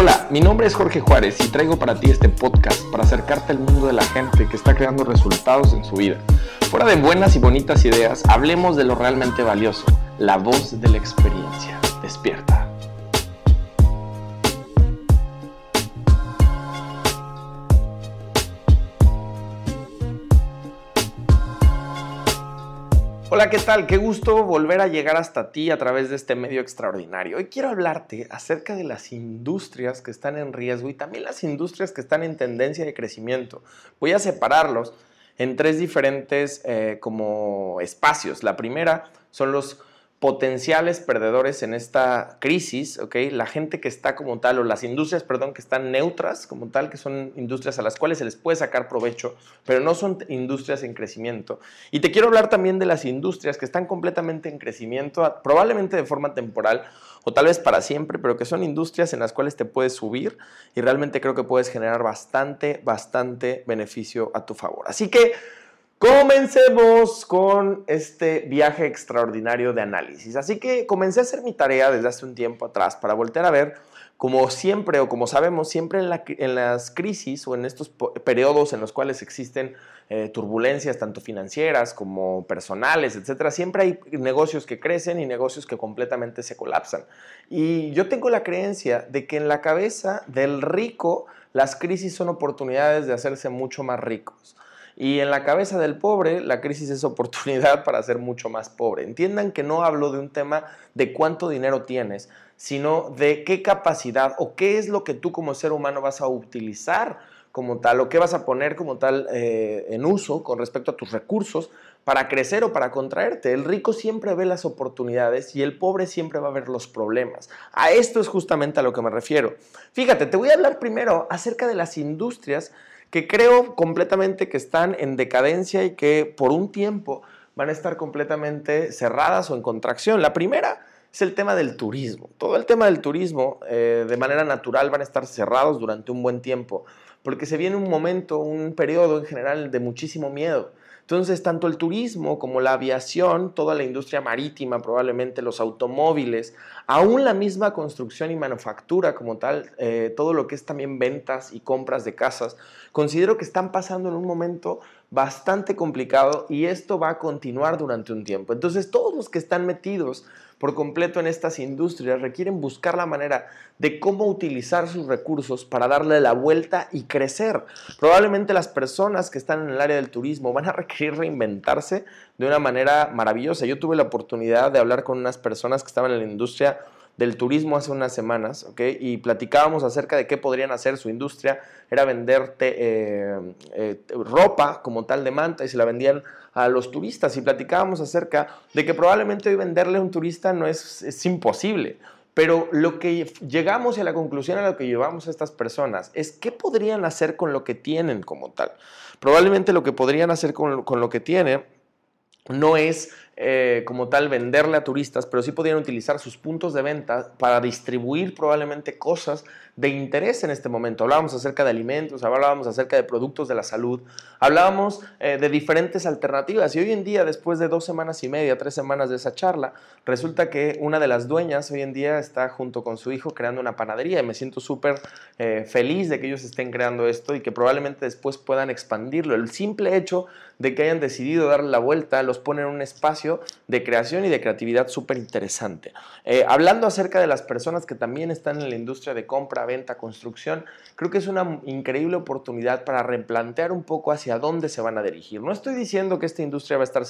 Hola, mi nombre es Jorge Juárez y traigo para ti este podcast para acercarte al mundo de la gente que está creando resultados en su vida. Fuera de buenas y bonitas ideas, hablemos de lo realmente valioso, la voz de la experiencia. Despierta. Hola, ¿qué tal? Qué gusto volver a llegar hasta ti a través de este medio extraordinario. Hoy quiero hablarte acerca de las industrias que están en riesgo y también las industrias que están en tendencia de crecimiento. Voy a separarlos en tres diferentes eh, como espacios. La primera son los potenciales perdedores en esta crisis, ¿ok? La gente que está como tal, o las industrias, perdón, que están neutras como tal, que son industrias a las cuales se les puede sacar provecho, pero no son industrias en crecimiento. Y te quiero hablar también de las industrias que están completamente en crecimiento, probablemente de forma temporal, o tal vez para siempre, pero que son industrias en las cuales te puedes subir y realmente creo que puedes generar bastante, bastante beneficio a tu favor. Así que Comencemos con este viaje extraordinario de análisis. Así que comencé a hacer mi tarea desde hace un tiempo atrás para voltear a ver, como siempre o como sabemos, siempre en, las crisis o en estos periodos en los cuales existen eh, turbulencias tanto financieras como personales, etcétera, siempre hay negocios que crecen y negocios que completamente se colapsan. Y yo tengo la creencia de que en la cabeza del rico las crisis son oportunidades de hacerse mucho más ricos. Y en la cabeza del pobre, la crisis es oportunidad para ser mucho más pobre. Entiendan que no hablo de un tema de cuánto dinero tienes, sino de qué capacidad o qué es lo que tú como ser humano vas a utilizar como tal, o qué vas a poner como tal eh, en uso con respecto a tus recursos para crecer o para contraerte. El rico siempre ve las oportunidades y el pobre siempre va a ver los problemas. A esto es justamente a lo que me refiero. Fíjate, te voy a hablar primero acerca de las industrias que creo completamente que están en decadencia y que por un tiempo van a estar completamente cerradas o en contracción. La primera es el tema del turismo. Todo el tema del turismo eh, de manera natural van a estar cerrados durante un buen tiempo, porque se viene un momento, un periodo en general de muchísimo miedo. Entonces, tanto el turismo como la aviación, toda la industria marítima, probablemente los automóviles, aún la misma construcción y manufactura como tal, eh, todo lo que es también ventas y compras de casas, considero que están pasando en un momento bastante complicado y esto va a continuar durante un tiempo. Entonces, todos los que están metidos por completo en estas industrias requieren buscar la manera de cómo utilizar sus recursos para darle la vuelta y crecer. Probablemente las personas que están en el área del turismo van a requerir reinventarse de una manera maravillosa. Yo tuve la oportunidad de hablar con unas personas que estaban en la industria del turismo hace unas semanas, ¿ok? Y platicábamos acerca de qué podrían hacer su industria. Era vender eh, eh, ropa como tal de manta y se la vendían a los turistas. Y platicábamos acerca de que probablemente hoy venderle a un turista no es, imposible. Pero lo que llegamos a la conclusión a lo que llevamos a estas personas es qué podrían hacer con lo que tienen como tal. Probablemente lo que podrían hacer con lo que tienen no es eh, como tal venderle a turistas, pero sí podrían utilizar sus puntos de venta para distribuir probablemente cosas de interés en este momento. Hablábamos acerca de alimentos, hablábamos acerca de productos de la salud, hablábamos eh, de diferentes alternativas y hoy en día, después de dos semanas y media, tres semanas de esa charla, resulta que una de las dueñas hoy en día está junto con su hijo creando una panadería y me siento súper eh, feliz de que ellos estén creando esto y que probablemente después puedan expandirlo. El simple hecho de que hayan decidido darle la vuelta los pone en un espacio de creación y de creatividad súper interesante. Eh, hablando acerca de las personas que también están en la industria de compra, venta, construcción, creo que es una increíble oportunidad para replantear un poco hacia dónde se van a dirigir. No estoy diciendo que esta industria va a estar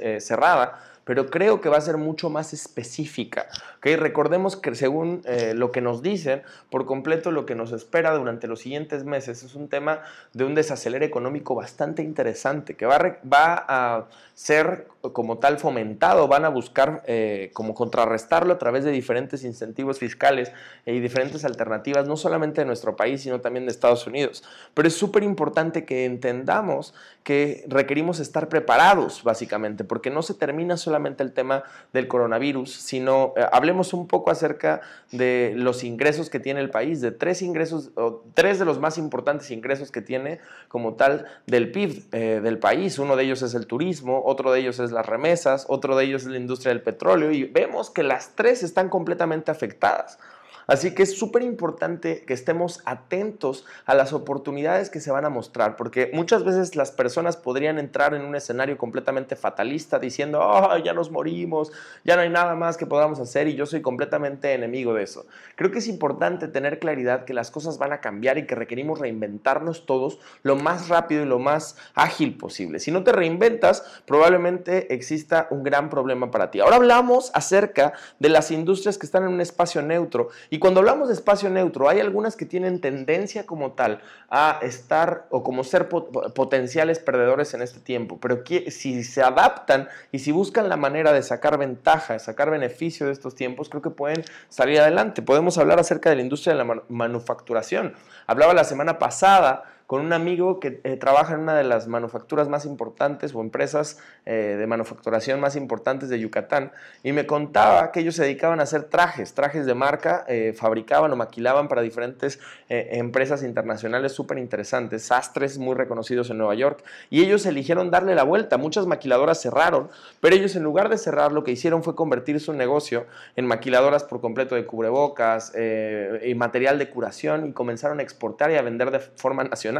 eh, cerrada, pero creo que va a ser mucho más específica. ¿okay? Recordemos que según eh, lo que nos dicen, por completo lo que nos espera durante los siguientes meses es un tema de un desacelere económico bastante interesante, que va a, va a ser como tal fomentado, van a buscar eh, como contrarrestarlo a través de diferentes incentivos fiscales y diferentes alternativas, no solamente de nuestro país, sino también de Estados Unidos. Pero es súper importante que entendamos que requerimos estar preparados, básicamente, porque no se termina solamente el tema del coronavirus, sino eh, hablemos un poco acerca de los ingresos que tiene el país, de tres ingresos, o tres de los más importantes ingresos que tiene como tal del PIB eh, del país. Uno de ellos es el turismo, otro de ellos es las remesas, otro de ellos es la industria del petróleo y vemos que las tres están completamente afectadas. Así que es súper importante que estemos atentos a las oportunidades que se van a mostrar, porque muchas veces las personas podrían entrar en un escenario completamente fatalista diciendo, oh, ya nos morimos, ya no hay nada más que podamos hacer y yo soy completamente enemigo de eso. Creo que es importante tener claridad que las cosas van a cambiar y que requerimos reinventarnos todos lo más rápido y lo más ágil posible. Si no te reinventas, probablemente exista un gran problema para ti. Ahora hablamos acerca de las industrias que están en un espacio neutro y cuando hablamos de espacio neutro, hay algunas que tienen tendencia como tal a estar o como ser potenciales perdedores en este tiempo, pero si se adaptan y si buscan la manera de sacar ventaja, de sacar beneficio de estos tiempos, creo que pueden salir adelante. Podemos hablar acerca de la industria de la manufacturación. Hablaba la semana pasada con un amigo que eh, trabaja en una de las manufacturas más importantes o empresas eh, de manufacturación más importantes de Yucatán y me contaba que ellos se dedicaban a hacer trajes, trajes de marca, eh, fabricaban o maquilaban para diferentes empresas internacionales súper interesantes, sastres muy reconocidos en Nueva York y ellos eligieron darle la vuelta. Muchas maquiladoras cerraron, pero ellos en lugar de cerrar lo que hicieron fue convertir su negocio en maquiladoras por completo de cubrebocas y material de curación y comenzaron a exportar y a vender de forma nacional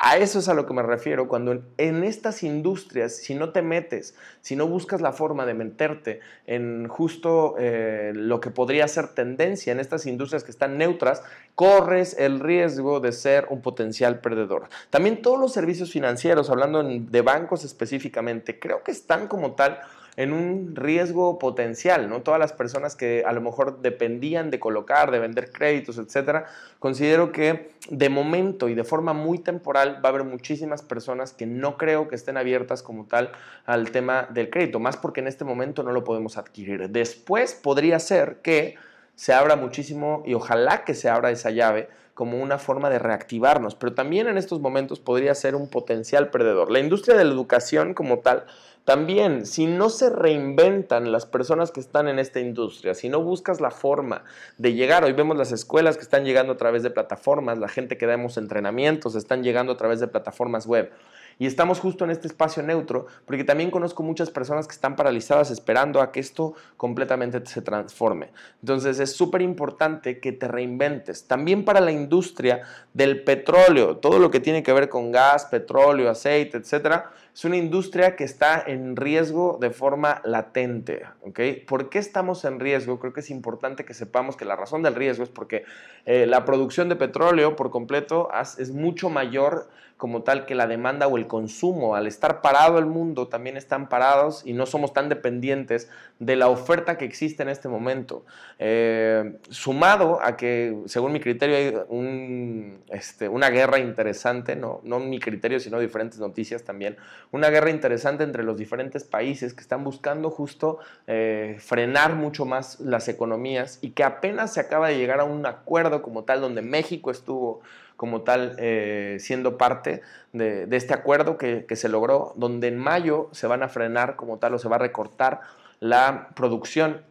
a eso es a lo que me refiero, cuando en, estas industrias, si no te metes, si no buscas la forma de meterte en justo eh, lo que podría ser tendencia en estas industrias que están neutras, corres el riesgo de ser un potencial perdedor. También todos los servicios financieros, hablando de bancos específicamente, creo que están como tal en un riesgo potencial, ¿no? Todas las personas que a lo mejor dependían de colocar, de vender créditos, etcétera, considero que de momento y de forma muy temporal va a haber muchísimas personas que no creo que estén abiertas como tal al tema del crédito, más porque en este momento no lo podemos adquirir. Después podría ser que se abra muchísimo y ojalá que se abra esa llave como una forma de reactivarnos, pero también en estos momentos podría ser un potencial perdedor. La industria de la educación como tal también, si no se reinventan las personas que están en esta industria, si no buscas la forma de llegar, hoy vemos las escuelas que están llegando a través de plataformas, la gente que damos entrenamientos están llegando a través de plataformas web. Y estamos justo en este espacio neutro, porque también conozco muchas personas que están paralizadas esperando a que esto completamente se transforme. Entonces es súper importante que te reinventes. También para la industria del petróleo, todo lo que tiene que ver con gas, petróleo, aceite, etcétera, es una industria que está en riesgo de forma latente. ¿okay? ¿Por qué estamos en riesgo? Creo que es importante que sepamos que la razón del riesgo es porque eh, la producción de petróleo por completo es mucho mayor como tal que la demanda o el consumo. Al estar parado el mundo, también están parados y no somos tan dependientes de la oferta que existe en este momento. Eh, sumado a que, según mi criterio, hay este, una guerra interesante, no, no mi criterio, sino diferentes noticias también, una guerra interesante entre los diferentes países que están buscando justo eh, frenar mucho más las economías y que apenas se acaba de llegar a un acuerdo como tal donde México estuvo como tal eh, siendo parte de, este acuerdo que, que, se logró, donde en mayo se van a frenar como tal o se va a recortar la producción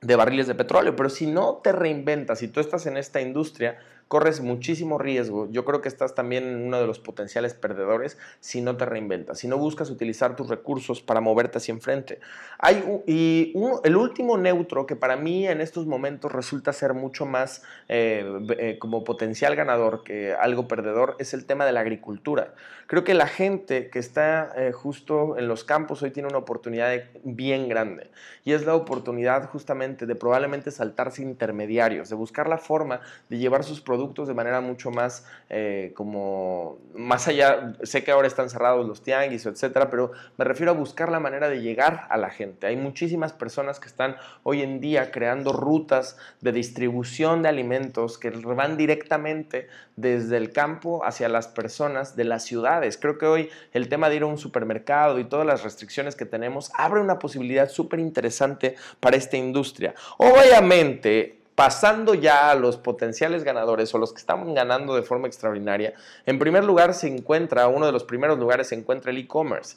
de barriles de petróleo. Pero si no te reinventas, si tú estás en esta industria, corres muchísimo riesgo. Yo creo que estás también en uno de los potenciales perdedores si no te reinventas, si no buscas utilizar tus recursos para moverte hacia enfrente. Hay, y el último neutro que para mí en estos momentos resulta ser mucho más eh, eh, como potencial ganador que algo perdedor es el tema de la agricultura. Creo que la gente que está eh, justo en los campos hoy tiene una oportunidad bien grande y es la oportunidad justamente de probablemente saltarse intermediarios, de buscar la forma de llevar sus productos de manera mucho más eh, como más allá, sé que ahora están cerrados los tianguis, etcétera, pero me refiero a buscar la manera de llegar a la gente. Hay muchísimas personas que están hoy en día creando rutas de distribución de alimentos que van directamente desde el campo hacia las personas de las ciudades. Creo que hoy el tema de ir a un supermercado y todas las restricciones que tenemos abre una posibilidad súper interesante para esta industria. Obviamente, pasando ya a los potenciales ganadores o los que están ganando de forma extraordinaria, en primer lugar se encuentra, uno de los primeros lugares se encuentra el e-commerce.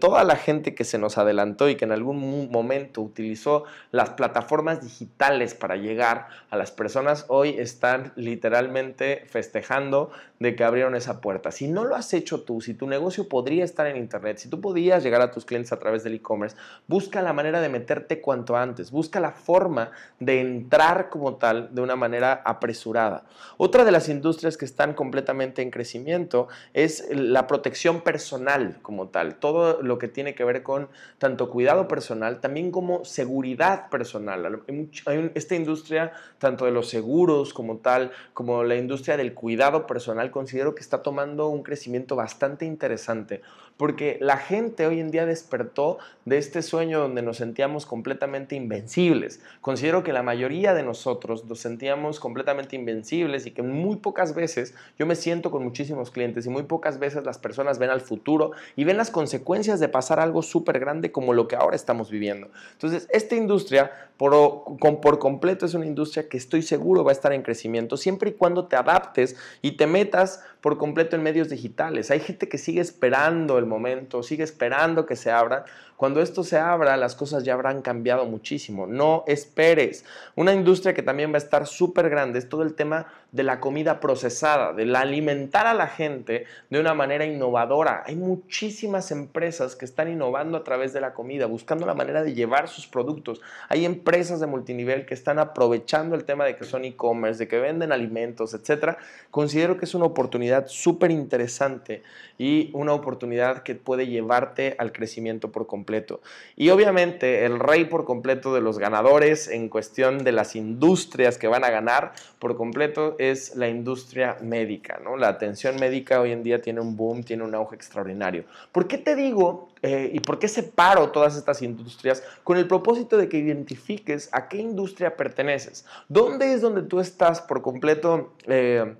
Toda la gente que se nos adelantó y que en algún momento utilizó las plataformas digitales para llegar a las personas, hoy están literalmente festejando de que abrieron esa puerta. Si no lo has hecho tú, si tu negocio podría estar en Internet, si tú podías llegar a tus clientes a través del e-commerce, busca la manera de meterte cuanto antes, busca la forma de entrar como tal de una manera apresurada. Otra de las industrias que están completamente en crecimiento es la protección personal como tal todo lo que tiene que ver con tanto cuidado personal, también como seguridad personal. Hay esta industria, tanto de los seguros como tal, como la industria del cuidado personal, considero que está tomando un crecimiento bastante interesante porque la gente hoy en día despertó de este sueño donde nos sentíamos completamente invencibles. Considero que la mayoría de nosotros nos sentíamos completamente invencibles y que muy pocas veces yo me siento con muchísimos clientes y muy pocas veces las personas ven al futuro y ven las consecuencias de pasar algo súper grande como lo que ahora estamos viviendo. Entonces, esta industria por, por completo es una industria que estoy seguro va a estar en crecimiento siempre y cuando te adaptes y te metas por completo en medios digitales. Hay gente que sigue esperando el momento, sigue esperando que se abran. Cuando esto se abra, las cosas ya habrán cambiado muchísimo. No esperes. Una industria que también va a estar súper grande es todo el tema de la comida procesada, de la alimentar a la gente de una manera innovadora. Hay muchísimas empresas que están innovando a través de la comida, buscando la manera de llevar sus productos. Hay empresas de multinivel que están aprovechando el tema de que son e-commerce, de que venden alimentos, etcétera. Considero que es una oportunidad súper interesante y una oportunidad que puede llevarte al crecimiento por completo. Y obviamente el rey por completo de los ganadores en cuestión de las industrias que van a ganar por completo es la industria médica. ¿no? La atención médica hoy en día tiene un boom, tiene un auge extraordinario. ¿Por qué te digo eh, y por qué separo todas estas industrias? Con el propósito de que identifiques a qué industria perteneces. ¿Dónde es donde tú estás por completo? Eh,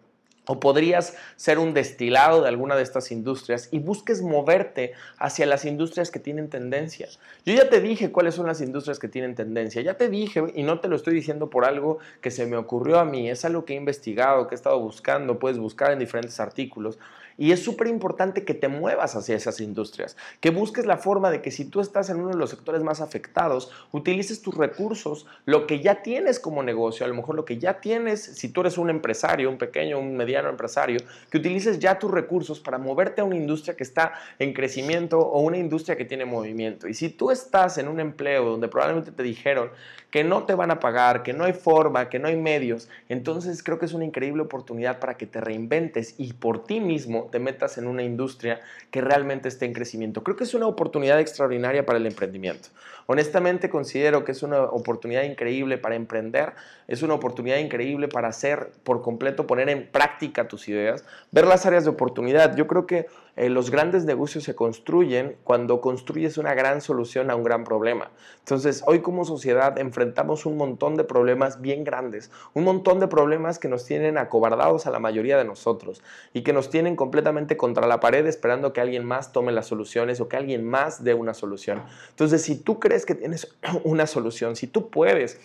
o podrías ser un destilado de alguna de estas industrias y busques moverte hacia las industrias que tienen tendencia. Yo ya te dije cuáles son las industrias que tienen tendencia, ya te dije y no te lo estoy diciendo por algo que se me ocurrió a mí, es algo que he investigado, que he estado buscando, puedes buscar en diferentes artículos. Y es súper importante que te muevas hacia esas industrias, que busques la forma de que si tú estás en uno de los sectores más afectados, utilices tus recursos, lo que ya tienes como negocio, a lo mejor lo que ya tienes, si tú eres un empresario, un pequeño, un mediano empresario, que utilices ya tus recursos para moverte a una industria que está en crecimiento o una industria que tiene movimiento. Y si tú estás en un empleo donde probablemente te dijeron que no te van a pagar, que no hay forma, que no hay medios, entonces creo que es una increíble oportunidad para que te reinventes y por ti mismo te metas en una industria que realmente esté en crecimiento. Creo que es una oportunidad extraordinaria para el emprendimiento. Honestamente considero que es una oportunidad increíble para emprender, es una oportunidad increíble para hacer por completo, poner en práctica tus ideas, ver las áreas de oportunidad. Yo creo que eh, los grandes negocios se construyen cuando construyes una gran solución a un gran problema. Entonces, hoy como sociedad enfrentamos un montón de problemas bien grandes, un montón de problemas que nos tienen acobardados a la mayoría de nosotros y que nos tienen completamente contra la pared esperando que alguien más tome las soluciones o que alguien más dé una solución. Entonces, si tú crees que tienes una solución, si tú puedes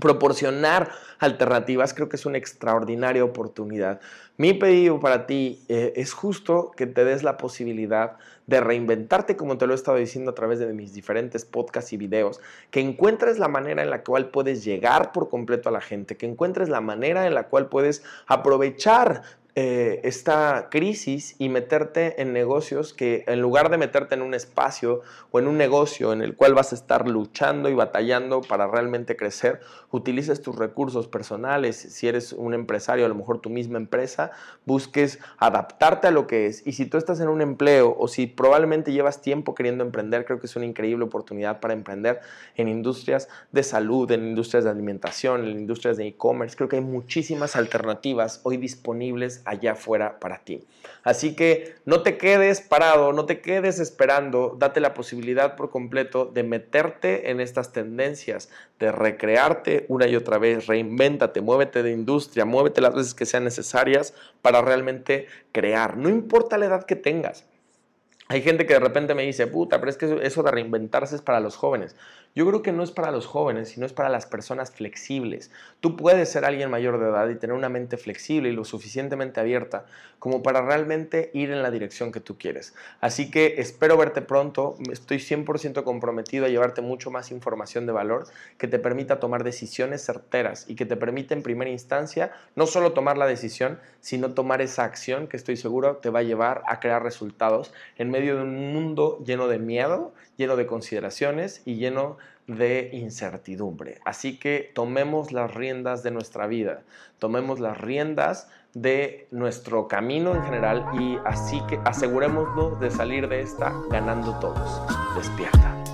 proporcionar alternativas, creo que es una extraordinaria oportunidad. Mi pedido para ti eh, es justo que te des la posibilidad de reinventarte, como te lo he estado diciendo a través de mis diferentes podcasts y videos, que encuentres la manera en la cual puedes llegar por completo a la gente, que encuentres la manera en la cual puedes aprovechar eh, esta crisis y meterte en negocios que en lugar de meterte en un espacio o en un negocio en el cual vas a estar luchando y batallando para realmente crecer, utilices tus recursos personales. Si eres un empresario, a lo mejor tu misma empresa, busques adaptarte a lo que es. Y si tú estás en un empleo o si probablemente llevas tiempo queriendo emprender, creo que es una increíble oportunidad para emprender en industrias de salud, en industrias de alimentación, en industrias de e-commerce. Creo que hay muchísimas alternativas hoy disponibles allá afuera para ti. Así que no te quedes parado, no te quedes esperando, date la posibilidad por completo de meterte en estas tendencias, de recrearte una y otra vez, reinvéntate, muévete de industria, muévete las veces que sean necesarias para realmente crear, no importa la edad que tengas. Hay gente que de repente me dice, puta, pero es que eso de reinventarse es para los jóvenes. Yo creo que no es para los jóvenes, sino es para las personas flexibles. Tú puedes ser alguien mayor de edad y tener una mente flexible y lo suficientemente abierta como para realmente ir en la dirección que tú quieres. Así que espero verte pronto, estoy 100% comprometido a llevarte mucho más información de valor que te permita tomar decisiones certeras y que te permita en primera instancia no solo tomar la decisión, sino tomar esa acción que estoy seguro te va a llevar a crear resultados en medio de un mundo lleno de miedo, lleno de consideraciones y lleno de incertidumbre. Así que tomemos las riendas de nuestra vida, tomemos las riendas de nuestro camino en general y así que asegurémonos de salir de esta ganando todos. Despierta.